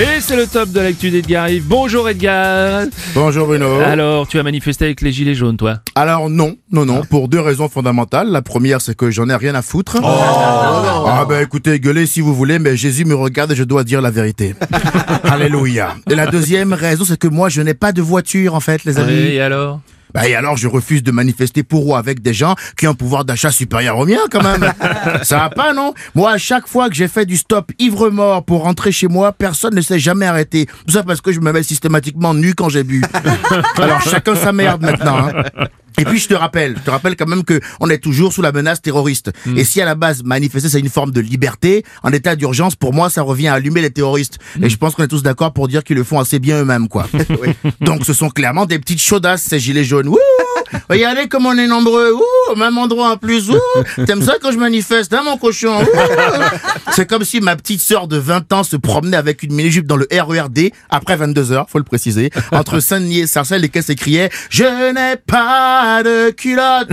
Et c'est le top de l'actu d'Edgar Yves. Bonjour Edgar Bonjour Bruno. Alors, tu as manifesté avec les gilets jaunes, toi Alors non, non, non, pour deux raisons fondamentales. La première, c'est que j'en ai rien à foutre. ah ben écoutez, gueulez si vous voulez, mais Jésus me regarde et je dois dire la vérité. Alléluia. Et la deuxième raison, c'est que moi, je n'ai pas de voiture en fait, les amis. Et alors? Bah et alors je refuse de manifester pour ou avec des gens qui ont un pouvoir d'achat supérieur au mien quand même. Ça va pas non? Moi à chaque fois que j'ai fait du stop ivre mort pour rentrer chez moi, personne ne s'est jamais arrêté. Tout ça parce que je me mets systématiquement nu quand j'ai bu. Alors chacun sa merde maintenant. hein. Et puis je te rappelle, je te rappelle quand même que on est toujours sous la menace terroriste. Et si à la base manifester c'est une forme de liberté, en état d'urgence pour moi ça revient à allumer les terroristes. Et je pense qu'on est tous d'accord pour dire qu'ils le font assez bien eux-mêmes quoi. Donc ce sont clairement des petites chaudasses ces gilets jaunes. Wouh Regardez comme on est nombreux. Ouh, au même endroit en plus. Ouh, t'aimes ça quand je manifeste, hein mon cochon? C'est comme si ma petite sœur de 20 ans se promenait avec une mini-jupe dans le RERD après 22 heures, faut le préciser, entre Saint-Denis et Sarcelles et qu'elle s'écriait « Je n'ai pas de culotte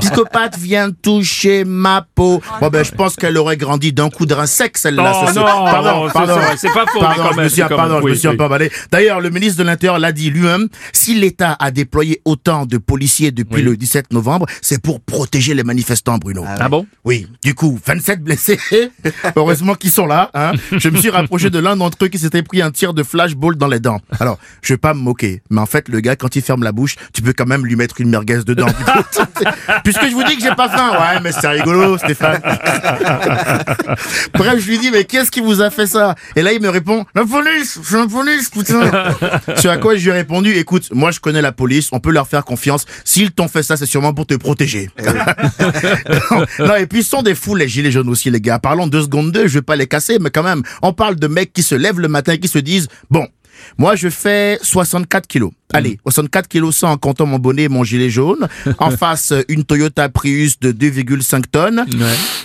Psychopathe vient toucher ma peau ». Bon ben, je pense qu'elle aurait grandi d'un coup de rein sec, celle-là. Oh, non, pardon, c'est- pardon. c'est- pas faux, Pardon, je me suis, pardon, je me suis un peu emballé. D'ailleurs, le ministre de l'Intérieur l'a dit lui-même, si l'État a déployé autant de policiers depuis Oui. le 17 novembre, c'est pour protéger les manifestants, Bruno. Ah bon? Oui, du coup, 27 blessés. Heureusement qu'ils sont là. Hein. Je me suis rapproché de l'un d'entre eux qui s'était pris un tir de flashball dans les dents. Alors, je vais pas me moquer, mais en fait, le gars, quand il ferme la bouche, tu peux quand même lui mettre une merguez dedans. Puisque je vous dis que j'ai pas faim. Ouais, mais c'est rigolo, Stéphane. Bref, je lui dis, mais qu'est-ce qui vous a fait ça? Et là, il me répond, la police, c'est la police, putain. Sur à quoi je lui ai répondu, écoute, moi je connais la police, on peut leur faire confiance. S'ils t'ont fait ça, c'est sûrement pour te protéger. non, non, et puis ils sont des fous les gilets jaunes aussi, les gars. Parlons deux secondes d'eux, je vais pas les casser, mais quand même, on parle de mecs qui se lèvent le matin et qui se disent, bon, moi je fais 64 kilos. Allez, 64 kilos 100 en comptant mon bonnet et mon gilet jaune. En face, une Toyota Prius de 2,5 tonnes.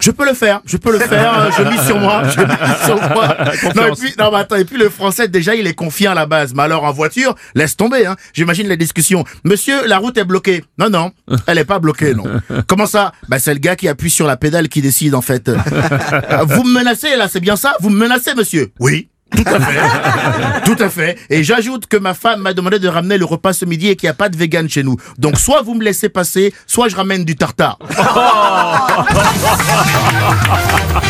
Je peux le faire, je peux le faire, euh, je mise sur moi, je mise sur moi. Non, et puis, non, mais attends, et puis le français, déjà, il est confiant à la base. Mais alors, en voiture, laisse tomber, hein. J'imagine les discussions. Monsieur, la route est bloquée. Non, non, elle est pas bloquée, non. Comment ça? Bah, c'est le gars qui appuie sur la pédale qui décide, en fait. Vous me menacez, là, c'est bien ça? Vous me menacez, monsieur? Oui. Tout à fait. Tout à fait. Et j'ajoute que ma femme m'a demandé de ramener le repas ce midi et qu'il n'y a pas de vegan chez nous. Donc, soit vous me laissez passer, soit je ramène du tartare.